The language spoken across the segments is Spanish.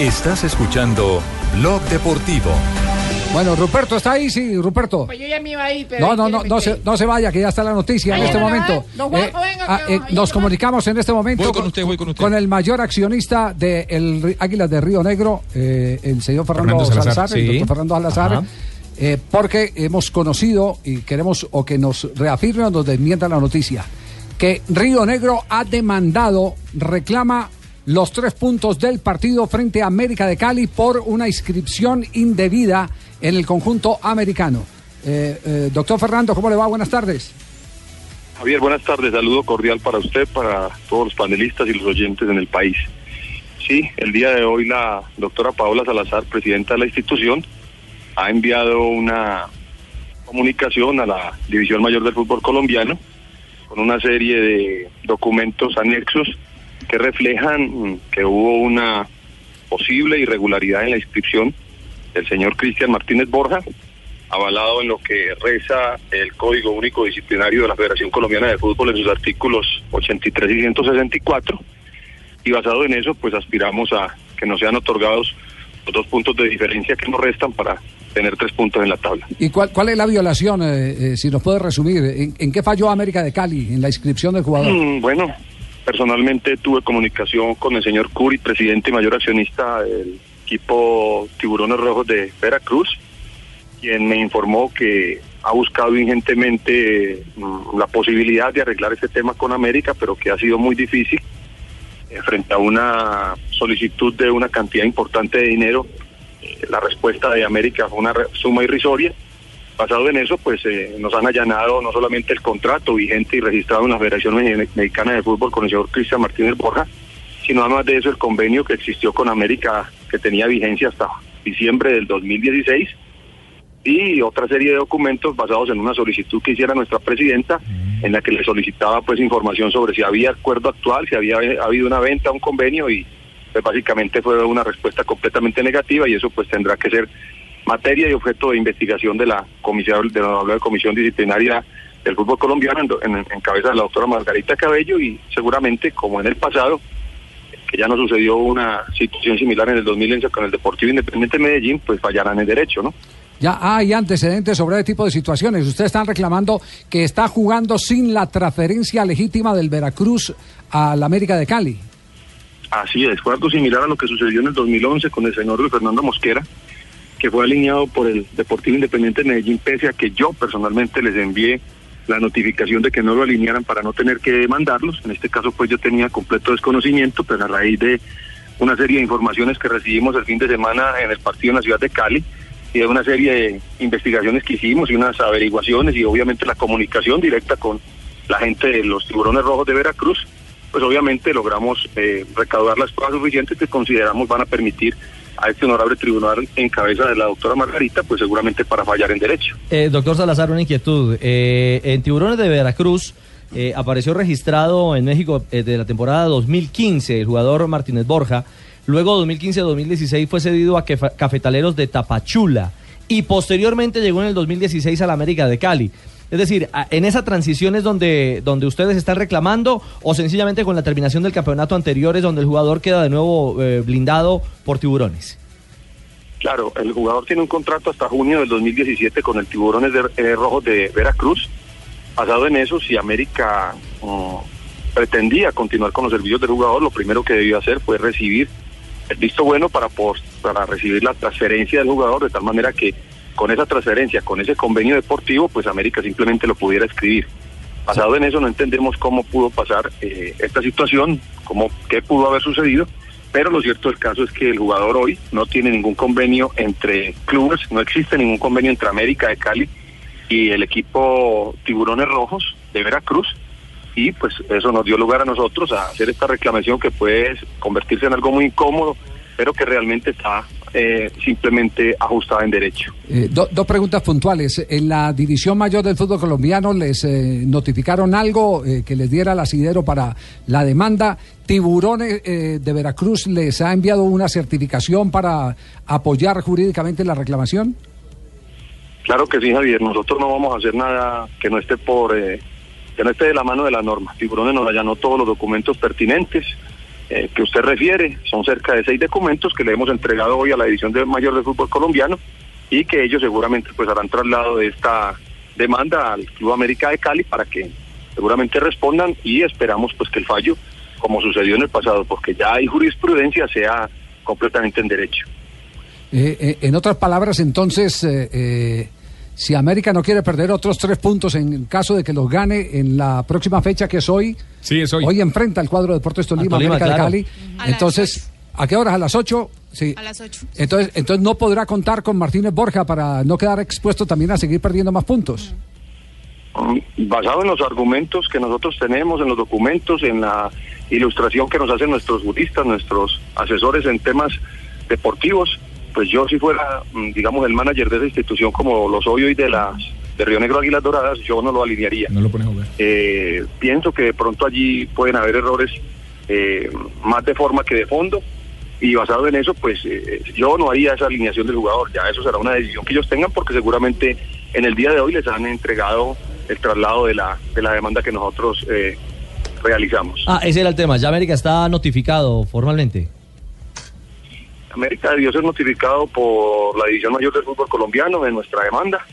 Estás escuchando Blog Deportivo. Bueno, Ruperto está ahí, sí, Ruperto. Pues yo ya me iba a ir, pero. No, no, no, no se, no se vaya, que ya está la noticia en este momento. nos comunicamos en este momento Voy con usted, voy con usted. el mayor accionista de el Águilas de Río Negro, eh, el señor Fernando, Fernando Salazar, Salazar, el sí. doctor Fernando Salazar, Ajá. eh, porque hemos conocido y queremos o que nos reafirme o nos desmienta la noticia que Río Negro ha demandado, reclama los tres puntos del partido frente a América de Cali por una inscripción indebida en el conjunto americano. Eh, eh, doctor Fernando, ¿cómo le va? Buenas tardes. Javier, buenas tardes. Saludo cordial para usted, para todos los panelistas y los oyentes en el país. Sí, el día de hoy la doctora Paola Salazar, presidenta de la institución, ha enviado una comunicación a la División Mayor del Fútbol Colombiano con una serie de documentos anexos que reflejan que hubo una posible irregularidad en la inscripción del señor Cristian Martínez Borja, avalado en lo que reza el Código Único Disciplinario de la Federación Colombiana de Fútbol en sus artículos 83 y 164. Y basado en eso, pues aspiramos a que nos sean otorgados los dos puntos de diferencia que nos restan para tener tres puntos en la tabla. ¿Y cuál, cuál es la violación, eh, eh, si nos puede resumir? ¿En, en qué falló América de Cali en la inscripción del jugador? Mm, bueno, personalmente tuve comunicación con el señor Curi, presidente y mayor accionista del equipo Tiburones Rojos de Veracruz, quien me informó que ha buscado ingentemente mm, la posibilidad de arreglar este tema con América, pero que ha sido muy difícil eh, frente a una solicitud de una cantidad importante de dinero. eh, la respuesta de América fue una suma irrisoria. Basado en eso, pues eh, nos han allanado no solamente el contrato vigente y registrado en la Federación Me- Mexicana de Fútbol con el señor Cristian Martínez Borja, sino además de eso el convenio que existió con América, que tenía vigencia hasta diciembre del 2016, y otra serie de documentos basados en una solicitud que hiciera nuestra presidenta, en la que le solicitaba pues información sobre si había acuerdo actual, si había habido una venta, un convenio, y pues básicamente fue una respuesta completamente negativa, y eso pues tendrá que ser materia y objeto de investigación de la comisión de la comisión disciplinaria del fútbol colombiano en, en- en cabeza de la doctora Margarita Cabello y seguramente como en el pasado que ya no sucedió una situación similar en el 2011 con el Deportivo Independiente de Medellín pues fallarán en derecho no Ya hay antecedentes sobre este tipo de situaciones. Ustedes están reclamando que está jugando sin la transferencia legítima del Veracruz al América de Cali. Así es, fue algo similar a lo que sucedió en el 2011 con el señor Luis Fernando Mosquera, que fue alineado por el Deportivo Independiente de Medellín, pese a que yo personalmente les envié la notificación de que no lo alinearan para no tener que demandarlos. En este caso, pues yo tenía completo desconocimiento, pero a raíz de una serie de informaciones que recibimos el fin de semana en el partido en la ciudad de Cali y de una serie de investigaciones que hicimos y unas averiguaciones y obviamente la comunicación directa con la gente de los tiburones rojos de Veracruz, pues obviamente logramos eh, recaudar las pruebas suficientes que consideramos van a permitir a este honorable tribunal en cabeza de la doctora Margarita, pues seguramente para fallar en derecho. Eh, doctor Salazar, una inquietud. Eh, en Tiburones de Veracruz eh, apareció registrado en México eh, de la temporada 2015 el jugador Martínez Borja. Luego 2015-2016 fue cedido a Cafetaleros de Tapachula y posteriormente llegó en el 2016 a la América de Cali. Es decir, en esa transición es donde, donde ustedes están reclamando o sencillamente con la terminación del campeonato anterior es donde el jugador queda de nuevo eh, blindado por tiburones. Claro, el jugador tiene un contrato hasta junio del 2017 con el Tiburones eh, Rojos de Veracruz. Basado en eso, si América mm, pretendía continuar con los servicios del jugador, lo primero que debió hacer fue recibir el visto bueno para, para recibir la transferencia del jugador, de tal manera que con esa transferencia, con ese convenio deportivo, pues América simplemente lo pudiera escribir. Basado en eso, no entendemos cómo pudo pasar eh, esta situación, cómo, qué pudo haber sucedido, pero lo cierto del caso es que el jugador hoy no tiene ningún convenio entre clubes, no existe ningún convenio entre América de Cali y el equipo Tiburones Rojos de Veracruz, y pues eso nos dio lugar a nosotros a hacer esta reclamación que puede convertirse en algo muy incómodo, pero que realmente está eh, simplemente ajustada en derecho. Eh, do- dos preguntas puntuales. En la división mayor del fútbol colombiano les eh, notificaron algo eh, que les diera el asidero para la demanda. Tiburones eh, de Veracruz les ha enviado una certificación para apoyar jurídicamente la reclamación. Claro que sí, Javier. Nosotros no vamos a hacer nada que no esté por que no esté de la mano de la norma. Tiburones nos allanó todos los documentos pertinentes eh, que usted refiere. Son cerca de seis documentos que le hemos entregado hoy a la División de Mayor del Fútbol Colombiano y que ellos seguramente pues harán traslado de esta demanda al Club América de Cali para que seguramente respondan y esperamos pues que el fallo, como sucedió en el pasado, porque ya hay jurisprudencia, sea completamente en derecho. Eh, eh, en otras palabras, entonces, eh, si América no quiere perder otros tres puntos en caso de que los gane en la próxima fecha que es hoy, Sí, es hoy. enfrenta al cuadro de Deportes Tolima, Tolima, América claro. de Cali. A Entonces, ¿a qué horas? ¿A las 8? Sí. A las 8. Entonces, entonces no podrá contar con Martínez Borja para no quedar expuesto también a seguir perdiendo más puntos. Mm, basado en los argumentos que nosotros tenemos, en los documentos, en la ilustración que nos hacen nuestros juristas, nuestros asesores en temas deportivos, pues yo si fuera, mm, digamos, el manager de esa institución como lo soy hoy de las de Río Negro Águilas Doradas, yo no lo alinearía. No lo pones a jugar. Eh, pienso que de pronto allí pueden haber errores eh, más de forma que de fondo y basado en eso, pues eh, yo no haría esa alineación del jugador. Ya eso será una decisión que ellos tengan porque seguramente en el día de hoy les han entregado el traslado de la, de la demanda que nosotros eh, realizamos. Ah, ese era el tema. Ya América está notificado formalmente. América debió ser notificado por la División Mayor del Fútbol Colombiano de nuestra demanda.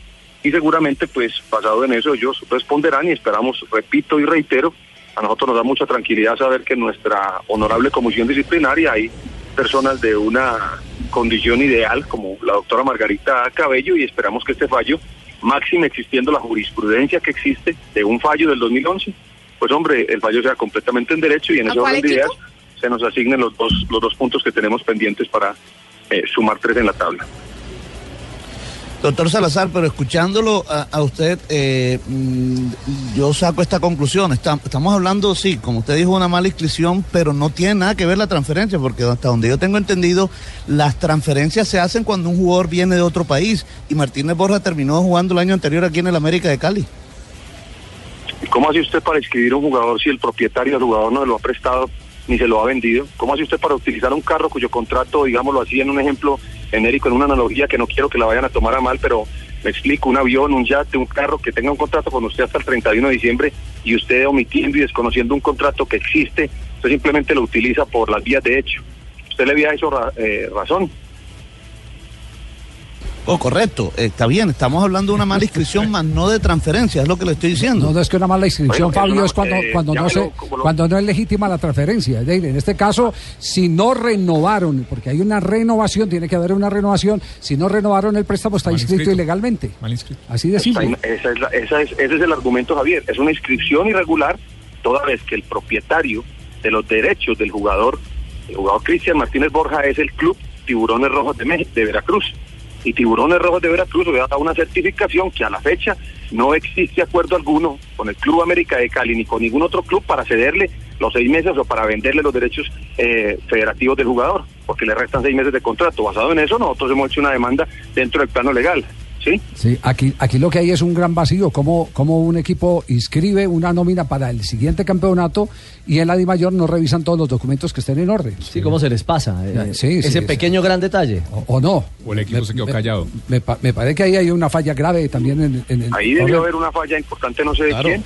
Y seguramente pues basado en eso ellos responderán y esperamos, repito y reitero, a nosotros nos da mucha tranquilidad saber que en nuestra honorable comisión disciplinaria hay personas de una condición ideal como la doctora Margarita Cabello y esperamos que este fallo, máximo existiendo la jurisprudencia que existe de un fallo del 2011, pues hombre, el fallo sea completamente en derecho y en ¿A ese orden de ideas se nos asignen los dos, los dos puntos que tenemos pendientes para eh, sumar tres en la tabla. Doctor Salazar, pero escuchándolo a, a usted, eh, mm, yo saco esta conclusión. Está- estamos hablando, sí, como usted dijo, una mala inscripción, pero no tiene nada que ver la transferencia, porque hasta donde yo tengo entendido, las transferencias se hacen cuando un jugador viene de otro país. Y Martínez Borja terminó jugando el año anterior aquí en el América de Cali. ¿Y ¿Cómo hace usted para inscribir un jugador si el propietario del jugador no se lo ha prestado ni se lo ha vendido? ¿Cómo hace usted para utilizar un carro cuyo contrato, digámoslo así, en un ejemplo genérico, en una analogía que no quiero que la vayan a tomar a mal, pero me explico, un avión, un yate, un carro que tenga un contrato con usted hasta el 31 de diciembre y usted omitiendo y desconociendo un contrato que existe, usted simplemente lo utiliza por las vías de hecho. Usted le había hecho eh, razón. Oh, correcto, está bien, estamos hablando de una mala inscripción, más no de transferencia, es lo que le estoy diciendo. No, no es que una mala inscripción, Fabio, una- es cuando, eh, cuando, no se, lo- como lo- cuando no es legítima la transferencia. En este caso, si no renovaron, porque hay una renovación, tiene que haber una renovación, si no renovaron el préstamo está Mal inscrito, inscrito. ilegalmente. Mal inscrito. Así de Esa, simple. esa es la- esa es- ese es el argumento, Javier. Es una inscripción irregular toda vez que el propietario de los derechos del jugador, el jugador Cristian Martínez Borja, es el club Tiburones Rojos de, Mex- de Veracruz. Y Tiburones Rojos de Veracruz ha dado una certificación que a la fecha no existe acuerdo alguno con el Club América de Cali ni con ningún otro club para cederle los seis meses o para venderle los derechos eh, federativos del jugador, porque le restan seis meses de contrato. Basado en eso, nosotros hemos hecho una demanda dentro del plano legal. ¿Sí? Sí, aquí, aquí lo que hay es un gran vacío, como, como un equipo inscribe una nómina para el siguiente campeonato y en la Di Mayor no revisan todos los documentos que estén en orden. Sí, ¿cómo se les pasa? Eh, Sí, sí, ese sí. pequeño gran detalle. O, o no. O el equipo se quedó callado. Me, pa- me parece que ahí hay una falla grave también en, en el... Ahí debió haber una falla importante, no sé de quién,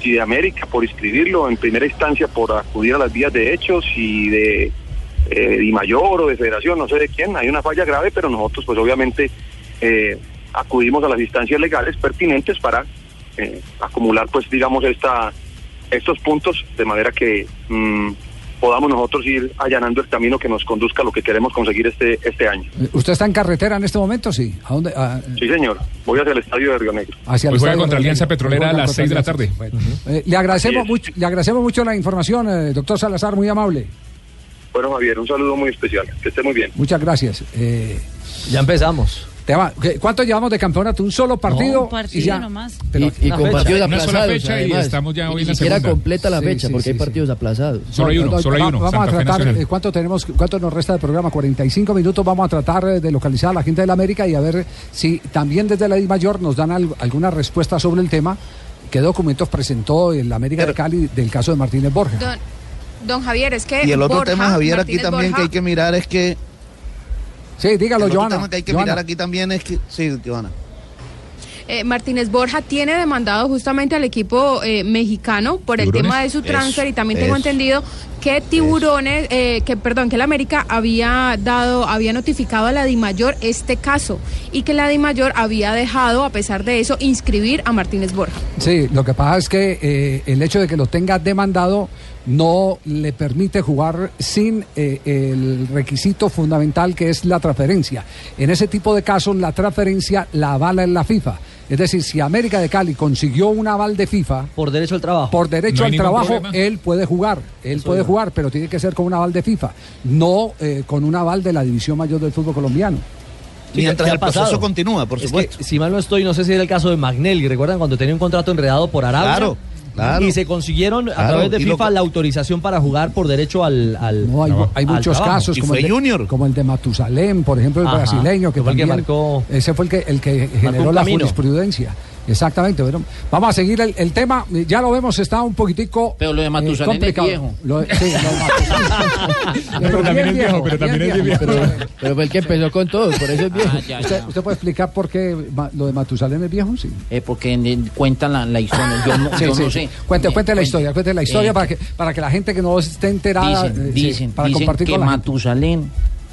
si de América por inscribirlo en primera instancia por acudir a las vías de hechos, si de eh, Di Mayor o de Federación, no sé de quién, hay una falla grave, pero nosotros pues obviamente eh, acudimos a las instancias legales pertinentes para eh, acumular pues digamos esta estos puntos de manera que mm, podamos nosotros ir allanando el camino que nos conduzca a lo que queremos conseguir este este año. ¿Usted está en carretera en este momento? Sí. ¿A dónde? A- Sí, señor. Voy hacia el estadio de Río Negro. hacia el Hoy juega contra Alianza Petrolera a las contra seis de la tarde. Bueno, eh, le agradecemos mucho, le agradecemos mucho la información, eh, doctor Salazar, muy amable. Bueno, Javier, un saludo muy especial. Que esté muy bien. Muchas gracias. Eh, Ya empezamos. Te va- ¿qué- ¿Cuánto llevamos de campeonato? Un solo partido. un partido y ya. nomás. Pero- y, y con partidos Una sola aplazados. fecha y además. estamos ya hoy Ni en la siquiera segunda. completa la Sí, fecha sí, porque sí, hay sí. partidos aplazados. Solo hay No, uno, no, solo hay uno. Vamos a Santa Fe tratar, Nacional. eh, ¿cuánto tenemos, cuánto nos resta de programa? 45 minutos. Vamos a tratar eh, de localizar a la gente de la América y a ver si también desde la I Mayor nos dan al- alguna respuesta sobre el tema. ¿Qué documentos presentó el América de Cali del caso de Martínez Borja? Don, don Javier, es que Y el otro Borja, tema, Javier, aquí Martínez también Borja, que hay que mirar es que... Sí, dígalo, Joana. que hay que Joana. mirar aquí también es que... Sí, Joana. eh, Martínez Borja tiene demandado justamente al equipo eh, mexicano por el tema de su transfer Eso, y también tengo eso. entendido que Tiburones, eh, que perdón, que el América había dado, había notificado a la DIMAYOR este caso y que la DIMAYOR había dejado, a pesar de eso, inscribir a Martínez Borja. Sí, lo que pasa es que eh, el hecho de que lo tenga demandado no le permite jugar sin eh, el requisito fundamental que es la transferencia. En ese tipo de casos la transferencia la avala en la FIFA. Es decir, si América de Cali consiguió un aval de FIFA Por derecho al trabajo. por derecho No al trabajo, problema. él puede jugar, él puede jugar, pero tiene que ser con un aval de FIFA, no eh, con un aval de la división mayor del fútbol colombiano. Mientras ¿qué ha el proceso pasado? continúa, por Es supuesto. que, si mal no estoy, no sé si era el caso de Magnelli. ¿Recuerdan cuando tenía un contrato enredado por Arabia? Claro, claro. Y se consiguieron a Claro, través de lo FIFA la autorización para jugar por derecho al. al No, hay, muchos trabajo. casos como fue el, de, Junior. como el de Matusalén, por ejemplo, el Ajá, brasileño, que el marcó- ese fue el que, el que generó la jurisprudencia. Exactamente. Bueno, vamos a seguir el, el tema. Ya lo vemos, está un poquitico. Pero lo de Matusalén es viejo. Lo sí, lo de Matusalén. Pero también es viejo, pero también es viejo. Pero, pero fue el que empezó con todo, por eso es viejo. Ah, ya, ¿Usted, ya. usted puede explicar por qué lo de Matusalén es viejo? Sí. Eh, porque en- cuentan la, la historia. Yo no, Sí, yo sí, no sí. sé. Cuente, Eh, cuente la historia, cuente la historia eh, para, que, para que la gente que no esté enterada, Dicen, eh, sí, dicen, para dicen compartir que con la gente.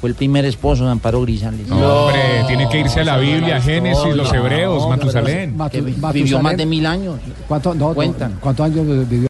Fue el primer esposo de Amparo Grisales. No, hombre, tiene que irse a la Biblia, Génesis, los hebreos, Matusalén. Matu- Que vi- Matusalén- vivió más de mil años. ¿Cuánto, no, Cuentan. ¿Cuántos años vivió?